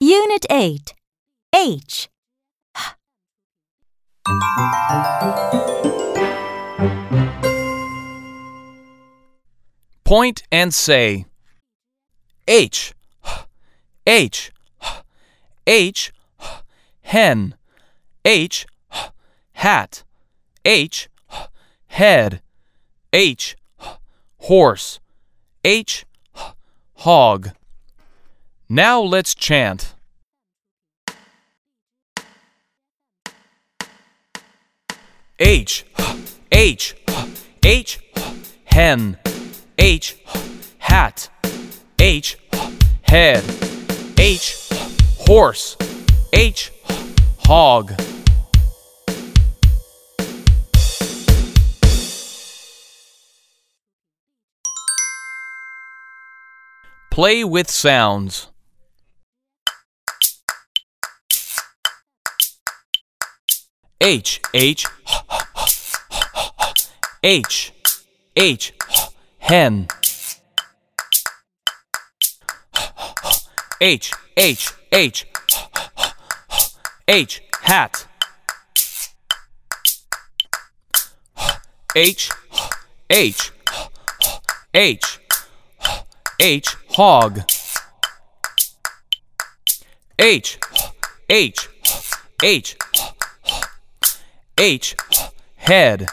Unit 8 H. Point and say. H. H. H. Hen. H. Hat. H. Head. H. Horse. H hog. Now let's chant. H, H, H, hen, H, hat, H, head, H, horse, H, hog. Play with sounds. H H H H hen H H H H hat H H H H hog. H. H. H. H. Head